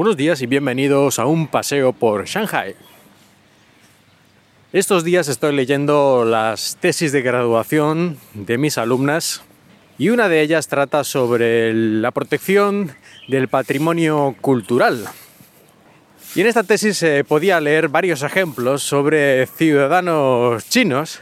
Buenos días y bienvenidos a un paseo por Shanghai. Estos días estoy leyendo las tesis de graduación de mis alumnas y una de ellas trata sobre la protección del patrimonio cultural. Y en esta tesis se podía leer varios ejemplos sobre ciudadanos chinos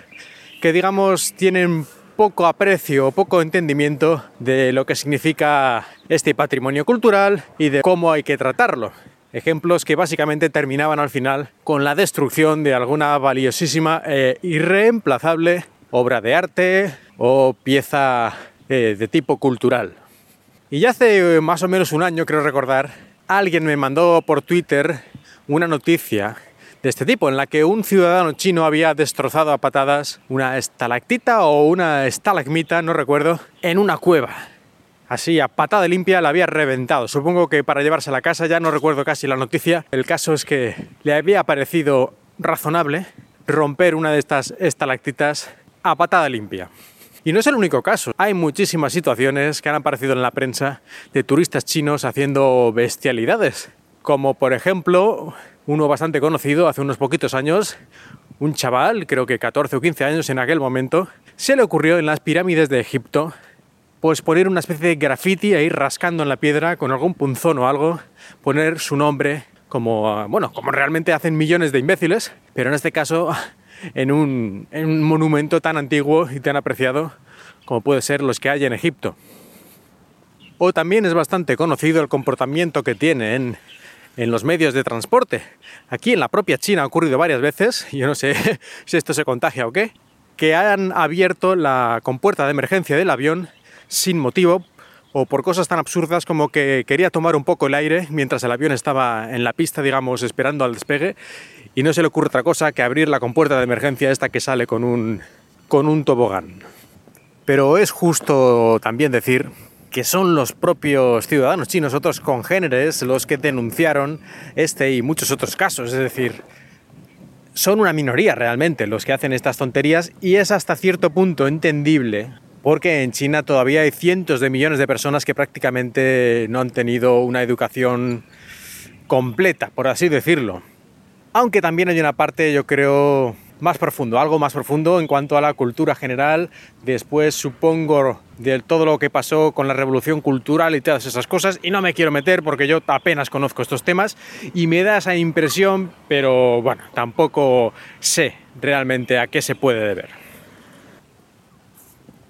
que digamos tienen poco aprecio, poco entendimiento de lo que significa este patrimonio cultural y de cómo hay que tratarlo. Ejemplos que básicamente terminaban al final con la destrucción de alguna valiosísima e irreemplazable obra de arte o pieza eh, de tipo cultural. Y ya hace eh, más o menos un año, creo recordar, alguien me mandó por Twitter una noticia de este tipo, en la que un ciudadano chino había destrozado a patadas una estalactita o una estalagmita, no recuerdo, en una cueva. Así, a patada limpia la había reventado. Supongo que para llevarse a la casa, ya no recuerdo casi la noticia. El caso es que le había parecido razonable romper una de estas estalactitas a patada limpia. Y no es el único caso. Hay muchísimas situaciones que han aparecido en la prensa de turistas chinos haciendo bestialidades. Como por ejemplo uno bastante conocido hace unos poquitos años, un chaval, creo que 14 o 15 años en aquel momento, se le ocurrió en las pirámides de Egipto pues poner una especie de graffiti ahí rascando en la piedra con algún punzón o algo, poner su nombre como, bueno, como realmente hacen millones de imbéciles, pero en este caso en un, en un monumento tan antiguo y tan apreciado como puede ser los que hay en Egipto. O también es bastante conocido el comportamiento que tienen en los medios de transporte. Aquí en la propia China ha ocurrido varias veces, yo no sé si esto se contagia o qué, que han abierto la compuerta de emergencia del avión sin motivo o por cosas tan absurdas como que quería tomar un poco el aire mientras el avión estaba en la pista, digamos, esperando al despegue y no se le ocurre otra cosa que abrir la compuerta de emergencia esta que sale con un, con un tobogán. Pero es justo también decir que son los propios ciudadanos chinos, otros congéneres, los que denunciaron este y muchos otros casos. Es decir, son una minoría realmente los que hacen estas tonterías y es hasta cierto punto entendible porque en China todavía hay cientos de millones de personas que prácticamente no han tenido una educación completa, por así decirlo. Aunque también hay una parte, yo creo, más profundo, algo más profundo en cuanto a la cultura general, después supongo de todo lo que pasó con la revolución cultural y todas esas cosas, y no me quiero meter porque yo apenas conozco estos temas y me da esa impresión, pero bueno, tampoco sé realmente a qué se puede deber.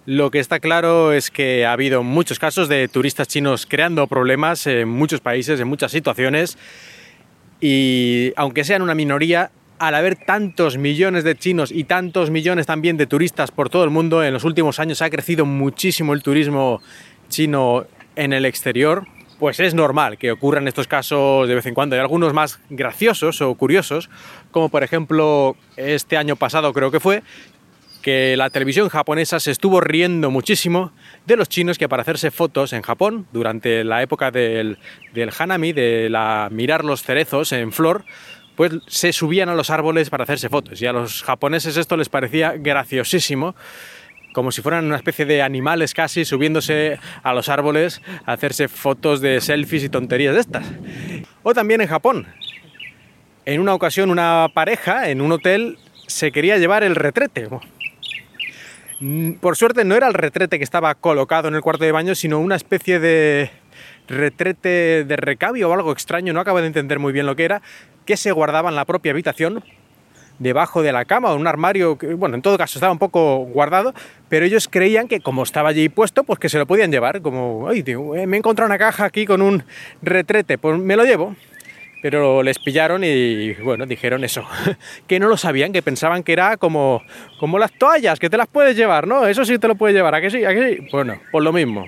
Lo que está claro es que ha habido muchos casos de turistas chinos creando problemas en muchos países, en muchas situaciones, y aunque sean una minoría, al haber tantos millones de chinos y tantos millones también de turistas por todo el mundo, en los últimos años ha crecido muchísimo el turismo chino en el exterior, pues es normal que ocurran estos casos de vez en cuando. Hay algunos más graciosos o curiosos, como por ejemplo este año pasado creo que fue, que la televisión japonesa se estuvo riendo muchísimo de los chinos que para hacerse fotos en Japón durante la época del, del hanami, de la, mirar los cerezos en flor, pues se subían a los árboles para hacerse fotos. Y a los japoneses esto les parecía graciosísimo, como si fueran una especie de animales casi subiéndose a los árboles a hacerse fotos de selfies y tonterías de estas. O también en Japón. En una ocasión una pareja en un hotel se quería llevar el retrete. Por suerte no era el retrete que estaba colocado en el cuarto de baño, sino una especie de retrete de recabio o algo extraño, no acabo de entender muy bien lo que era, que se guardaba en la propia habitación, debajo de la cama o un armario, que, bueno, en todo caso estaba un poco guardado, pero ellos creían que como estaba allí puesto, pues que se lo podían llevar, como, ay, eh, me he encontrado una caja aquí con un retrete, pues me lo llevo. Pero les pillaron y, bueno, dijeron eso, que no lo sabían, que pensaban que era como, como las toallas, que te las puedes llevar, ¿no? Eso sí te lo puedes llevar, ¿a sí? ¿A sí? Bueno, pues lo mismo.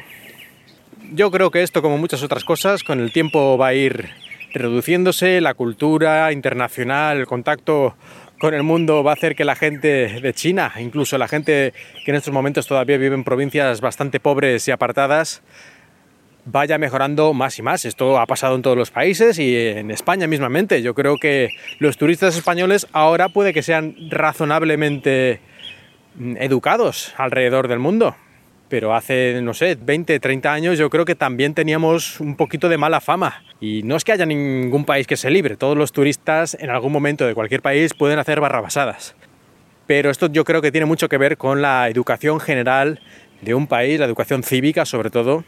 Yo creo que esto, como muchas otras cosas, con el tiempo va a ir reduciéndose, la cultura internacional, el contacto con el mundo va a hacer que la gente de China, incluso la gente que en estos momentos todavía vive en provincias bastante pobres y apartadas, vaya mejorando más y más. Esto ha pasado en todos los países y en España mismamente. Yo creo que los turistas españoles ahora puede que sean razonablemente mm, educados alrededor del mundo. Pero hace, no sé, 20, 30 años yo creo que también teníamos un poquito de mala fama. Y no es que haya ningún país que se libre, todos los turistas en algún momento de cualquier país pueden hacer barrabasadas. Pero esto yo creo que tiene mucho que ver con la educación general de un país, la educación cívica sobre todo,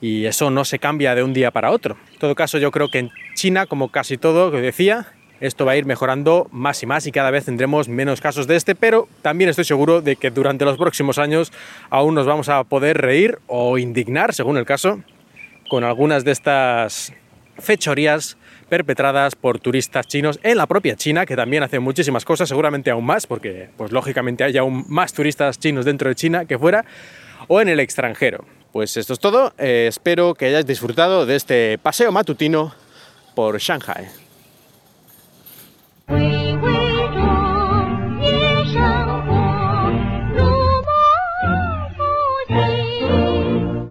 y eso no se cambia de un día para otro. En todo caso, yo creo que en China, como casi todo que decía, esto va a ir mejorando más y más y cada vez tendremos menos casos de este, pero también estoy seguro de que durante los próximos años aún nos vamos a poder reír o indignar, según el caso, con algunas de estas fechorías perpetradas por turistas chinos en la propia China, que también hacen muchísimas cosas, seguramente aún más, porque pues lógicamente hay aún más turistas chinos dentro de China que fuera, o en el extranjero. Pues esto es todo, eh, espero que hayáis disfrutado de este paseo matutino por Shanghai. We